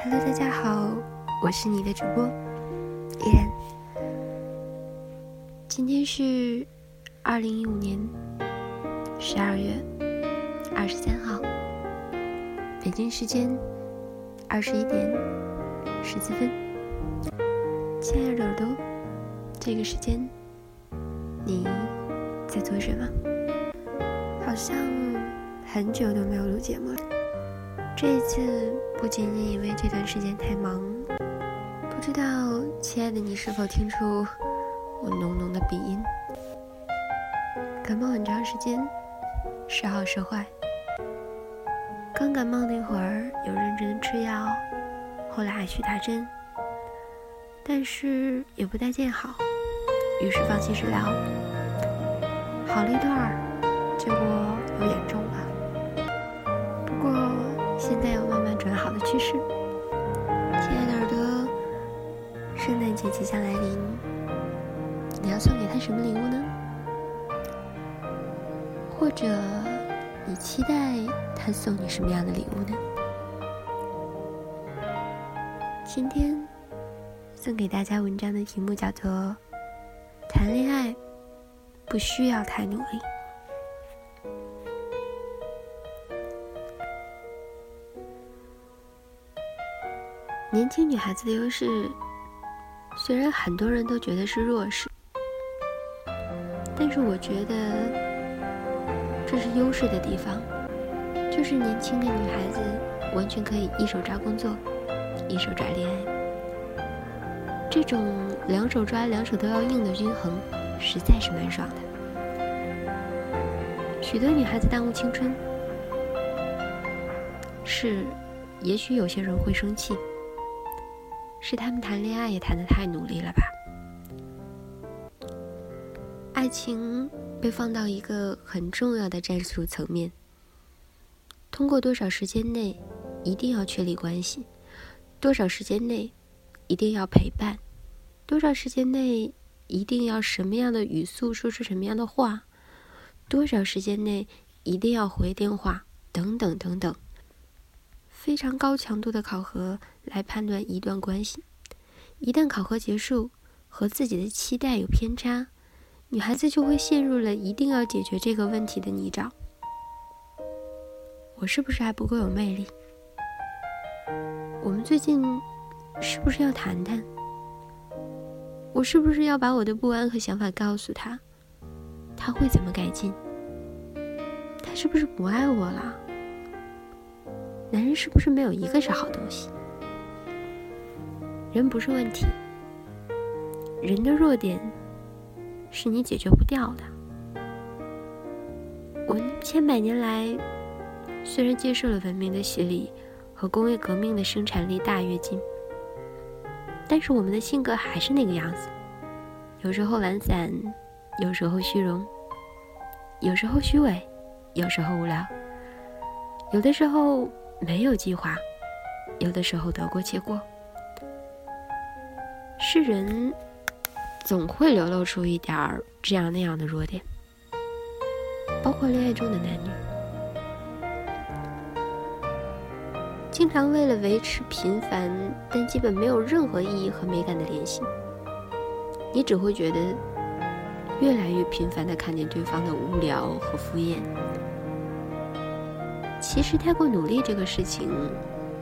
Hello，大家好，我是你的主播依然。今天是二零一五年十二月二十三号，北京时间二十一点十四分。亲爱的耳朵，这个时间你在做什么？好像很久都没有录节目了。这一次不仅仅因为这段时间太忙，不知道亲爱的你是否听出我浓浓的鼻音？感冒很长时间，时好时坏。刚感冒那会儿有认真吃药，后来还去打针，但是也不太见好，于是放弃治疗。好了一段儿，结果又严重了。不过现在有慢慢转好的趋势。亲爱的耳朵，圣诞节即将来临，你要送给他什么礼物呢？或者你期待他送你什么样的礼物呢？今天送给大家文章的题目叫做《谈恋爱不需要太努力》。年轻女孩子的优势，虽然很多人都觉得是弱势，但是我觉得这是优势的地方，就是年轻的女孩子完全可以一手抓工作，一手抓恋爱，这种两手抓、两手都要硬的均衡，实在是蛮爽的。许多女孩子耽误青春，是，也许有些人会生气。是他们谈恋爱也谈得太努力了吧？爱情被放到一个很重要的战术层面，通过多少时间内一定要确立关系，多少时间内一定要陪伴，多少时间内一定要什么样的语速说出什么样的话，多少时间内一定要回电话，等等等等。非常高强度的考核来判断一段关系，一旦考核结束，和自己的期待有偏差，女孩子就会陷入了一定要解决这个问题的泥沼。我是不是还不够有魅力？我们最近是不是要谈谈？我是不是要把我的不安和想法告诉他？他会怎么改进？他是不是不爱我了？男人是不是没有一个是好东西？人不是问题，人的弱点是你解决不掉的。我千百年来虽然接受了文明的洗礼和工业革命的生产力大跃进，但是我们的性格还是那个样子，有时候懒散，有时候虚荣，有时候虚伪，有时候无聊，有的时候。没有计划，有的时候得过且过。是人总会流露出一点儿这样那样的弱点，包括恋爱中的男女，经常为了维持频繁但基本没有任何意义和美感的联系，你只会觉得越来越频繁的看见对方的无聊和敷衍。其实，太过努力这个事情，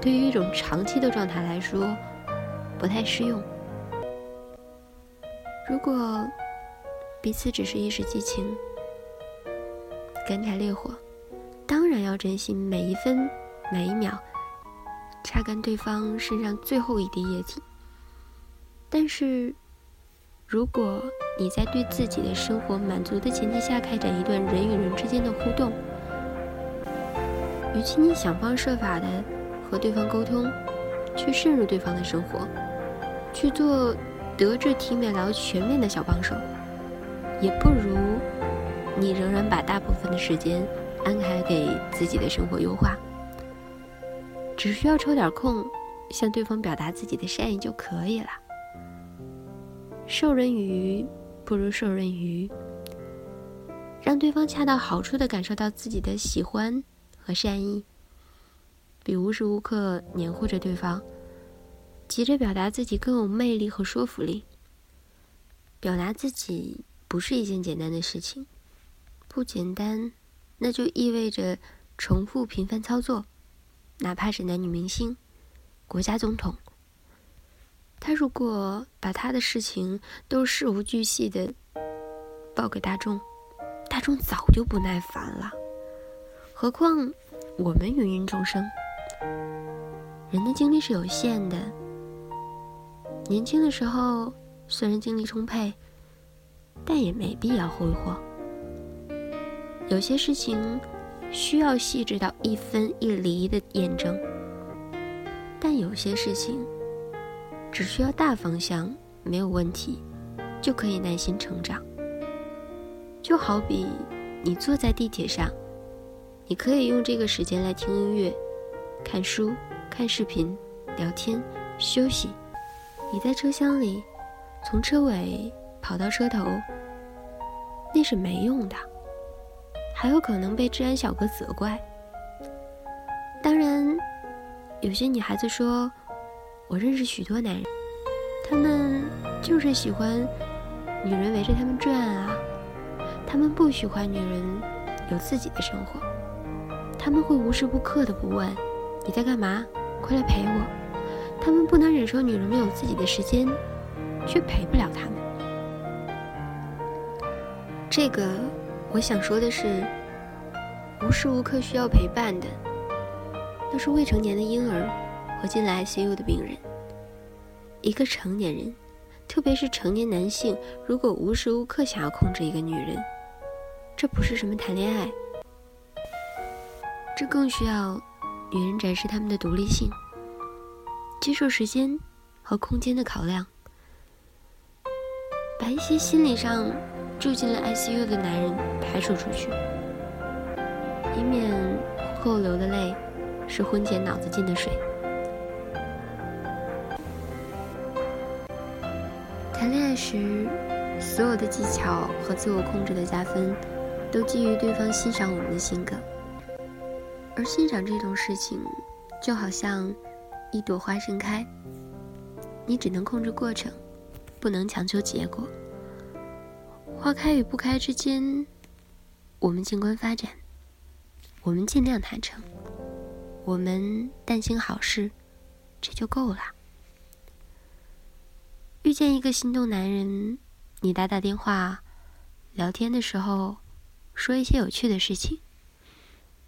对于一种长期的状态来说，不太适用。如果彼此只是一时激情、干柴烈火，当然要珍惜每一分每一秒，擦干对方身上最后一滴液体。但是，如果你在对自己的生活满足的前提下开展一段人与人之间的互动，与其你想方设法的和对方沟通，去渗入对方的生活，去做德智体美劳全面的小帮手，也不如你仍然把大部分的时间安排给自己的生活优化。只需要抽点空，向对方表达自己的善意就可以了。授人以鱼，不如授人以渔。让对方恰到好处的感受到自己的喜欢和善意，比无时无刻黏糊着对方，急着表达自己更有魅力和说服力。表达自己不是一件简单的事情，不简单，那就意味着重复频繁操作，哪怕是男女明星、国家总统。他如果把他的事情都事无巨细的报给大众，大众早就不耐烦了。何况我们芸芸众生，人的精力是有限的。年轻的时候虽然精力充沛，但也没必要挥霍。有些事情需要细致到一分一厘的验证，但有些事情。只需要大方向没有问题，就可以耐心成长。就好比你坐在地铁上，你可以用这个时间来听音乐、看书、看视频、聊天、休息。你在车厢里，从车尾跑到车头，那是没用的，还有可能被治安小哥责怪。当然，有些女孩子说。我认识许多男人，他们就是喜欢女人围着他们转啊。他们不喜欢女人有自己的生活，他们会无时无刻的不问你在干嘛，快来陪我。他们不能忍受女人没有自己的时间，却陪不了他们。这个我想说的是，无时无刻需要陪伴的，都是未成年的婴儿。和进来 ICU 的病人，一个成年人，特别是成年男性，如果无时无刻想要控制一个女人，这不是什么谈恋爱，这更需要女人展示他们的独立性，接受时间和空间的考量，把一些心理上住进了 ICU 的男人排除出去，以免后流的泪是婚前脑子进的水。谈恋爱时，所有的技巧和自我控制的加分，都基于对方欣赏我们的性格。而欣赏这种事情，就好像一朵花盛开，你只能控制过程，不能强求结果。花开与不开之间，我们静观发展，我们尽量坦诚，我们但行好事，这就够了。遇见一个心动男人，你打打电话，聊天的时候，说一些有趣的事情。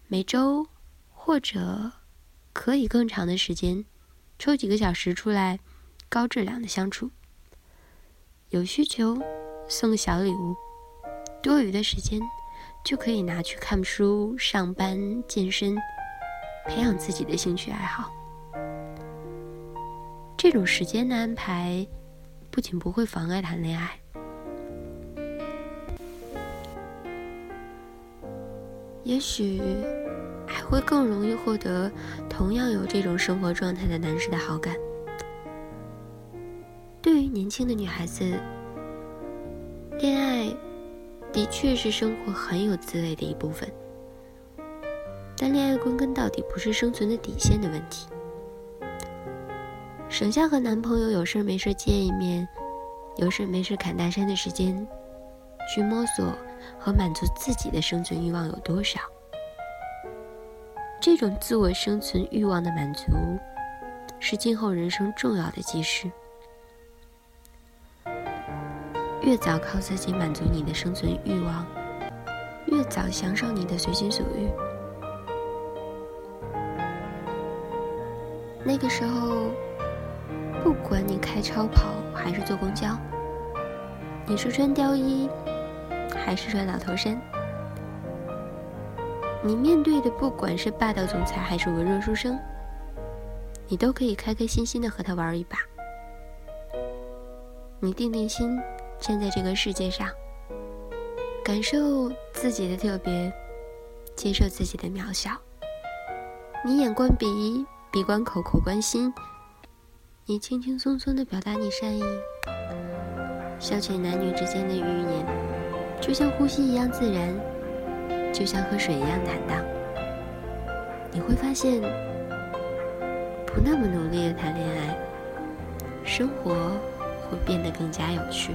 每周或者可以更长的时间，抽几个小时出来，高质量的相处。有需求送个小礼物，多余的时间就可以拿去看书、上班、健身，培养自己的兴趣爱好。这种时间的安排。不仅不会妨碍谈恋爱，也许还会更容易获得同样有这种生活状态的男士的好感。对于年轻的女孩子，恋爱的确是生活很有滋味的一部分，但恋爱归根到底不是生存的底线的问题。省下和男朋友有事没事见一面，有事没事侃大山的时间，去摸索和满足自己的生存欲望有多少？这种自我生存欲望的满足，是今后人生重要的基石。越早靠自己满足你的生存欲望，越早享受你的随心所欲。那个时候。不管你开超跑还是坐公交，你是穿貂衣还是穿老头衫，你面对的不管是霸道总裁还是文弱书生，你都可以开开心心的和他玩一把。你定定心，站在这个世界上，感受自己的特别，接受自己的渺小。你眼观鼻，鼻观口，口观心。你轻轻松松的表达你善意，消遣男女之间的欲念，就像呼吸一样自然。就像喝水一样坦荡。你会发现，不那么努力的谈恋爱，生活会变得更加有趣。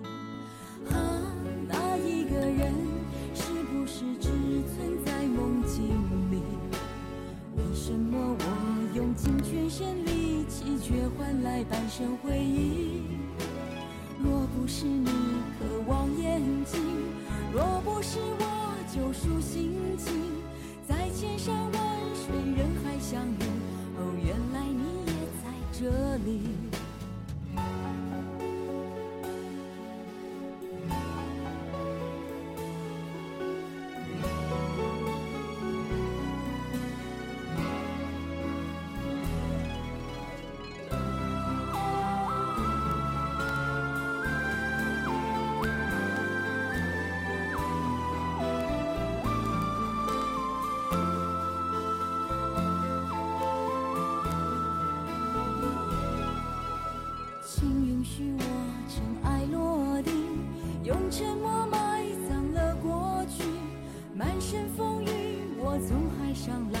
怎么我用尽全身力气却换来半生回忆？若不是你渴望眼睛，若不是我救赎心机。我尘埃落定，用沉默埋葬了过去，满身风雨，我从海上来，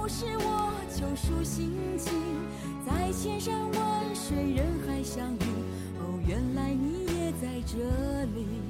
不是我救赎心情，在千山万水人海相遇，哦，原来你也在这里。